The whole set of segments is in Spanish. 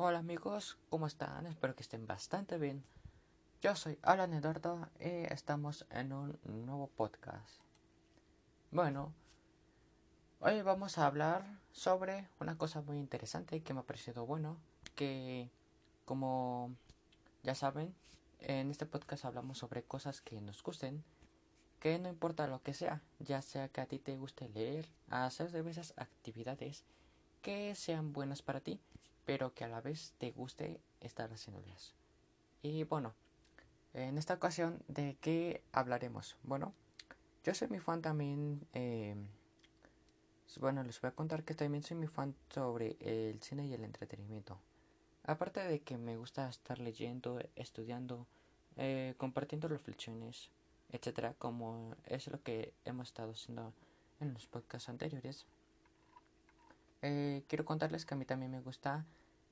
Hola amigos, ¿cómo están? Espero que estén bastante bien. Yo soy Alan Eduardo y estamos en un nuevo podcast. Bueno, hoy vamos a hablar sobre una cosa muy interesante que me ha parecido bueno, que como ya saben, en este podcast hablamos sobre cosas que nos gusten, que no importa lo que sea, ya sea que a ti te guste leer, hacer diversas actividades que sean buenas para ti pero que a la vez te guste estar haciéndolas. Y bueno, en esta ocasión, ¿de qué hablaremos? Bueno, yo soy mi fan también. Eh, bueno, les voy a contar que también soy mi fan sobre el cine y el entretenimiento. Aparte de que me gusta estar leyendo, estudiando, eh, compartiendo reflexiones, etcétera, como es lo que hemos estado haciendo en los podcasts anteriores. Eh, quiero contarles que a mí también me gusta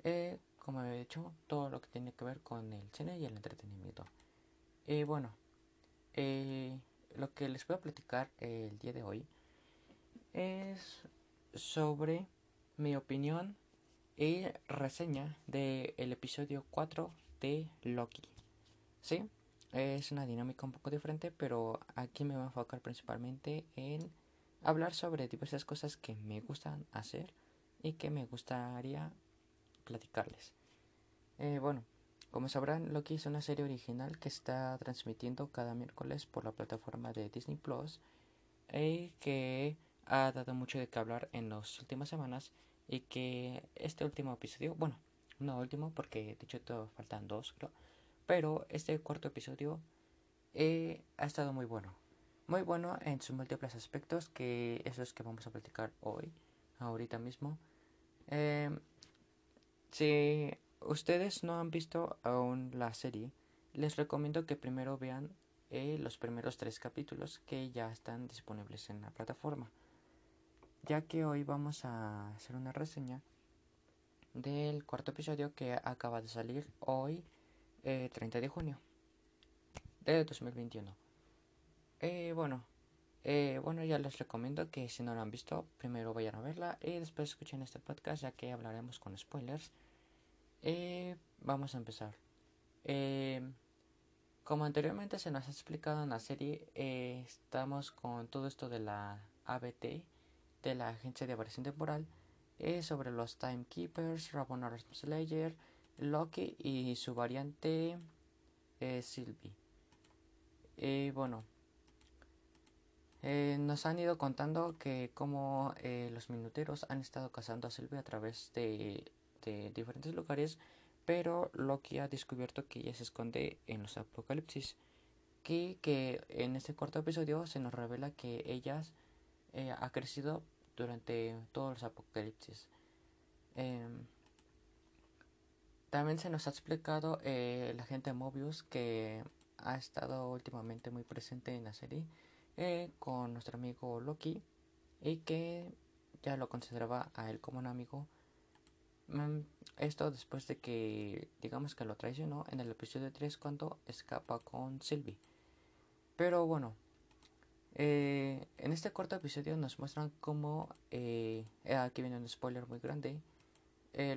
eh, como he dicho, todo lo que tiene que ver con el cine y el entretenimiento. Y bueno, eh, lo que les voy a platicar el día de hoy es sobre mi opinión y reseña del episodio 4 de Loki. Sí, es una dinámica un poco diferente, pero aquí me voy a enfocar principalmente en hablar sobre diversas cosas que me gustan hacer y que me gustaría platicarles. Eh, bueno, como sabrán, Loki es una serie original que está transmitiendo cada miércoles por la plataforma de Disney Plus y que ha dado mucho de qué hablar en las últimas semanas y que este último episodio, bueno, no último porque de hecho todavía faltan dos, creo, pero este cuarto episodio eh, ha estado muy bueno. Muy bueno en sus múltiples aspectos, que eso es que vamos a platicar hoy, ahorita mismo. Eh, si ustedes no han visto aún la serie, les recomiendo que primero vean eh, los primeros tres capítulos que ya están disponibles en la plataforma. Ya que hoy vamos a hacer una reseña del cuarto episodio que acaba de salir hoy, 30 eh, de junio de 2021. Eh, bueno, eh, bueno, ya les recomiendo que si no lo han visto, primero vayan a verla y después escuchen este podcast ya que hablaremos con spoilers. Eh, vamos a empezar. Eh, como anteriormente se nos ha explicado en la serie, eh, estamos con todo esto de la ABT, de la Agencia de Variación Temporal, sobre los Timekeepers, Rabona Slayer, Loki y su variante Sylvie. bueno, nos han ido contando que como los minuteros han estado cazando a Sylvie a través de diferentes lugares, pero Loki ha descubierto que ella se esconde en los apocalipsis. Que, que en este cuarto episodio se nos revela que ella eh, ha crecido durante todos los apocalipsis. Em, también se nos ha explicado eh, la gente Mobius que ha estado últimamente muy presente en la serie eh, con nuestro amigo Loki y que ya lo consideraba a él como un amigo esto después de que, digamos que lo traicionó en el episodio 3 cuando escapa con Sylvie. Pero bueno, eh, en este corto episodio nos muestran cómo, eh, eh, aquí viene un spoiler muy grande,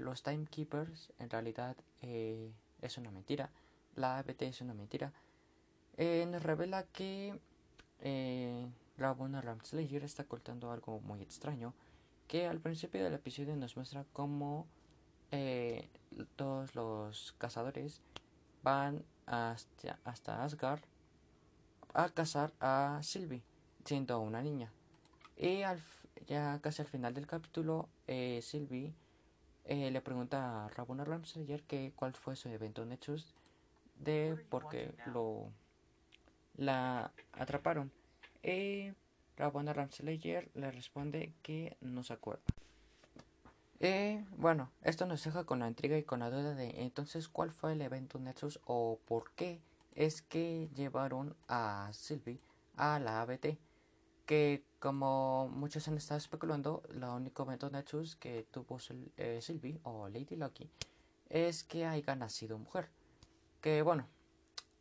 los Timekeepers en realidad es una mentira, la ABT es una mentira. nos revela que la buena Ramslayer está ocultando algo muy extraño, que al principio del episodio nos muestra cómo eh, todos los cazadores van hasta, hasta Asgard a cazar a Sylvie, siendo una niña. Y al, ya casi al final del capítulo, eh, Sylvie eh, le pregunta a Rabona Ramsayer que cuál fue su evento Nexus de por qué lo la atraparon. Rabona Ramsayer le responde que no se acuerda. Eh, bueno, esto nos deja con la intriga y con la duda de entonces cuál fue el evento Nexus o por qué es que llevaron a Sylvie a la ABT. Que como muchos han estado especulando, el único evento Nexus que tuvo eh, Sylvie o Lady Lucky es que haya nacido mujer. Que bueno,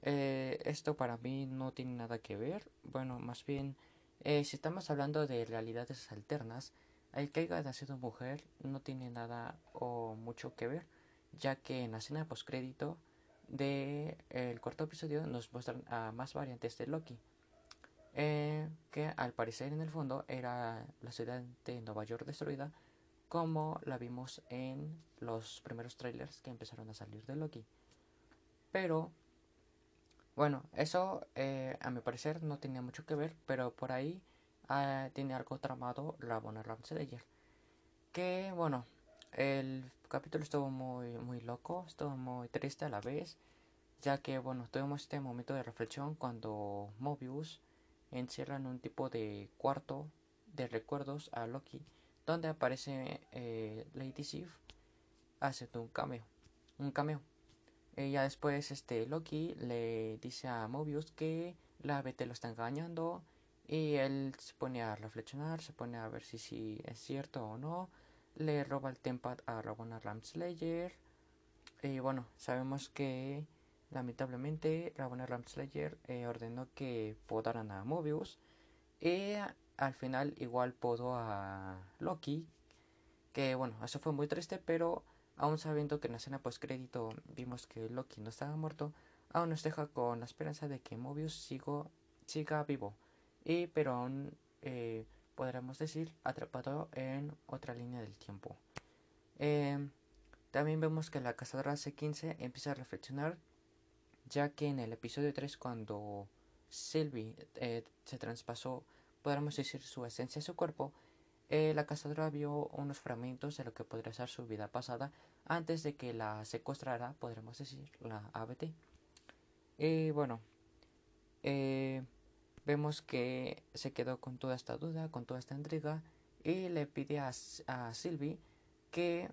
eh, esto para mí no tiene nada que ver. Bueno, más bien, eh, si estamos hablando de realidades alternas, el que haya nacido mujer no tiene nada o mucho que ver, ya que en la escena postcrédito del el cuarto episodio nos muestran a más variantes de Loki. Eh, que al parecer en el fondo era la ciudad de Nueva York destruida, como la vimos en los primeros trailers que empezaron a salir de Loki. Pero, bueno, eso eh, a mi parecer no tenía mucho que ver, pero por ahí ah, tiene algo tramado la Bonner Ramslayer. Que, bueno, el capítulo estuvo muy, muy loco, estuvo muy triste a la vez, ya que, bueno, tuvimos este momento de reflexión cuando Mobius encierra en un tipo de cuarto de recuerdos a Loki, donde aparece eh, Lady Sif haciendo un cameo, un cameo. Ella después, este, Loki le dice a Mobius que la BT lo está engañando y él se pone a reflexionar, se pone a ver si, si es cierto o no le roba el Tempad a Rabona Ramslayer. Y bueno, sabemos que lamentablemente Rabona Ramslayer eh, ordenó que podaran a Mobius. Y al final igual podó a Loki. Que bueno, eso fue muy triste, pero aún sabiendo que en la escena post crédito vimos que Loki no estaba muerto, aún nos deja con la esperanza de que Mobius siga vivo. Y pero aún eh, podríamos decir, atrapado en otra línea del tiempo. Em, también vemos que la cazadora C15 empieza a reflexionar, ya que en el episodio 3, cuando Sylvie eh, se traspasó, podríamos decir, su esencia su cuerpo, eh, la cazadora vio unos fragmentos de lo que podría ser su vida pasada antes de que la secuestrara, podríamos decir, la ABT. Y bueno, eh, vemos que se quedó con toda esta duda, con toda esta intriga y le pide a, a Sylvie que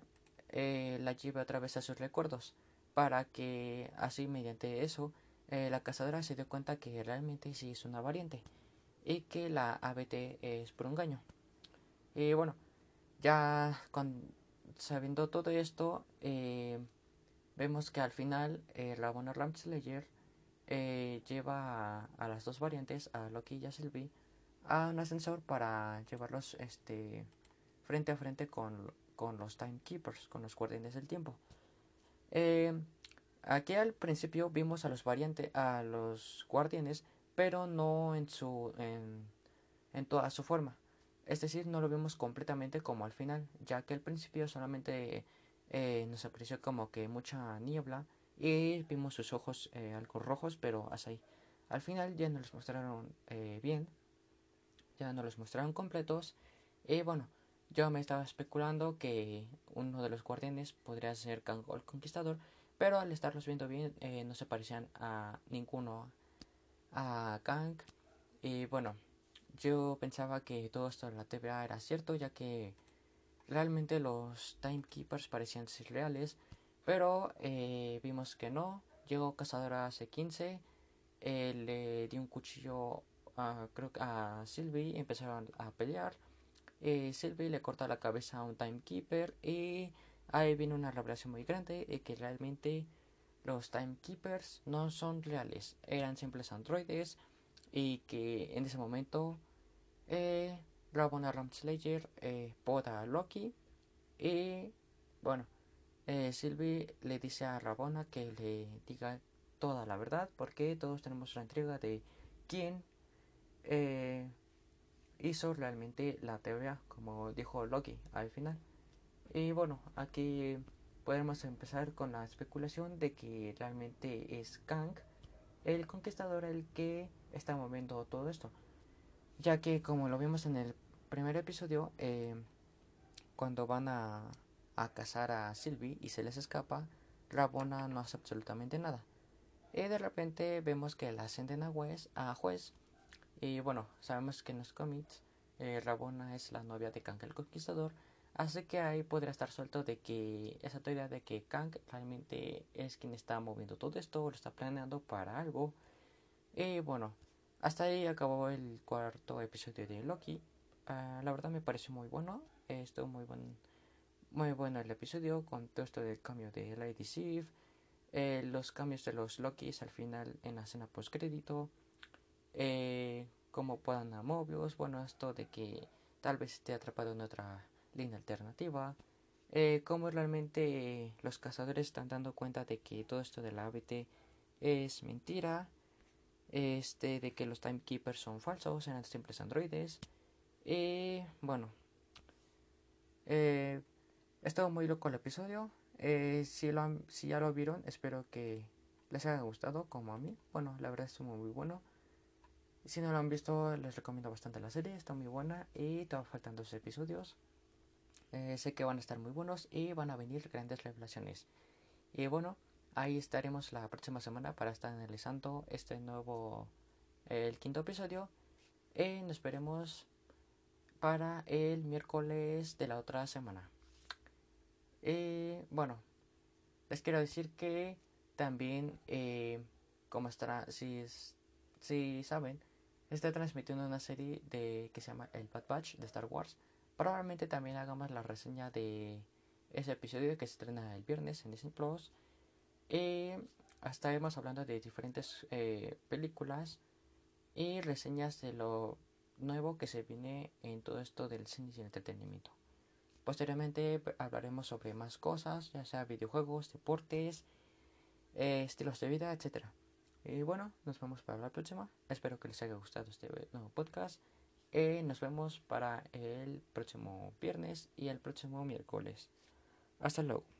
eh, la lleve otra vez a sus recuerdos para que así mediante eso eh, la cazadora se dé cuenta que realmente sí es una variante y que la ABT es por un engaño. Y bueno, ya sabiendo todo esto, eh, vemos que al final la buena Ramslayer eh, lleva a, las dos variantes, a Loki y a Sylvie, a un ascensor para llevarlos este, frente a frente con, con los Timekeepers, con los guardianes del tiempo. Eh, aquí al principio vimos a los variantes, a los guardianes, pero no en su en, en toda su forma. Es decir, no lo vimos completamente como al final, ya que al principio solamente eh, nos apareció como que mucha niebla y vimos sus ojos eh, algo rojos, pero hasta ahí. Al final ya nos los mostraron eh, bien, ya nos los mostraron completos. Y bueno, yo me estaba especulando que uno de los guardianes podría ser Kang el Conquistador, pero al estarlos viendo bien no se parecían a ninguno a Kang. Y bueno, yo pensaba que todo esto de la TVA era cierto, ya que realmente los Timekeepers parecían ser reales pero eh, vimos que no. Llegó Cazadora C15. Eh, le dio un cuchillo a, creo, a Sylvie empezaron a pelear. Eh, Sylvie le corta la cabeza a un Timekeeper y ahí viene una revelación muy grande de que realmente los Timekeepers no son reales, eran simples androides y que en ese momento eh, Rabona Ramslayer eh, poda a Loki y bueno eh, Sylvie le dice a Rabona que le diga toda la verdad porque todos tenemos la entrega de quién eh, hizo realmente la teoría como dijo Loki al final. Y bueno aquí podemos empezar con la especulación de que realmente es Kang el conquistador el que está moviendo todo esto ya que como lo vimos en el primer episodio eh, cuando van a a cazar a Sylvie y se les escapa, Rabona no hace absolutamente nada. Y de repente vemos que la ascenden a juez, a juez y bueno, sabemos que en los cómics eh, Rabona es la novia de Kang el Conquistador, así que ahí podría estar suelto de que esa teoría de que Kang realmente es quien está moviendo todo esto, lo está planeando para algo. Y bueno, hasta ahí acabó el cuarto episodio de Loki. Ah, la verdad me pareció muy bueno, estuvo muy bueno muy bueno el episodio con todo esto del cambio de Lady Sif, eh, los cambios de los Lokis al final en la escena post crédito, eh, cómo puedan a Mobius, bueno, esto de que tal vez esté atrapado en otra línea alternativa, eh, cómo realmente los cazadores están dando cuenta de que todo esto del ABT es mentira, este, de que los timekeepers son falsos, eran simples androides. Y bueno, eh, estado muy loco el episodio. Eh, si, lo si ya lo vieron, espero que les haya gustado como a mí. Bueno, la verdad es muy bueno. Si no lo han visto, les recomiendo bastante la serie, está muy buena y todavía faltan dos episodios. Eh, sé que van a estar muy buenos y van a venir grandes revelaciones. Y bueno, ahí estaremos la próxima semana para estar analizando este nuevo, el quinto episodio. Y nos veremos para el miércoles de la otra semana. Y bueno, les quiero decir que también, eh, como estará, si, si saben, está transmitiendo una serie de que se llama El Bad Batch de Star Wars. Probablemente también hagamos la reseña de ese episodio que se estrena el viernes en Disney Plus. Y estaremos hablando de diferentes eh, películas y reseñas de lo nuevo que se viene en todo esto del cine y el entretenimiento. Posteriormente hablaremos sobre más cosas, ya sea videojuegos, deportes, eh, estilos de vida, etcétera. Y bueno, nos vemos para la próxima. Espero que les haya gustado este nuevo podcast. Y nos vemos para el próximo viernes y el próximo miércoles. Hasta luego.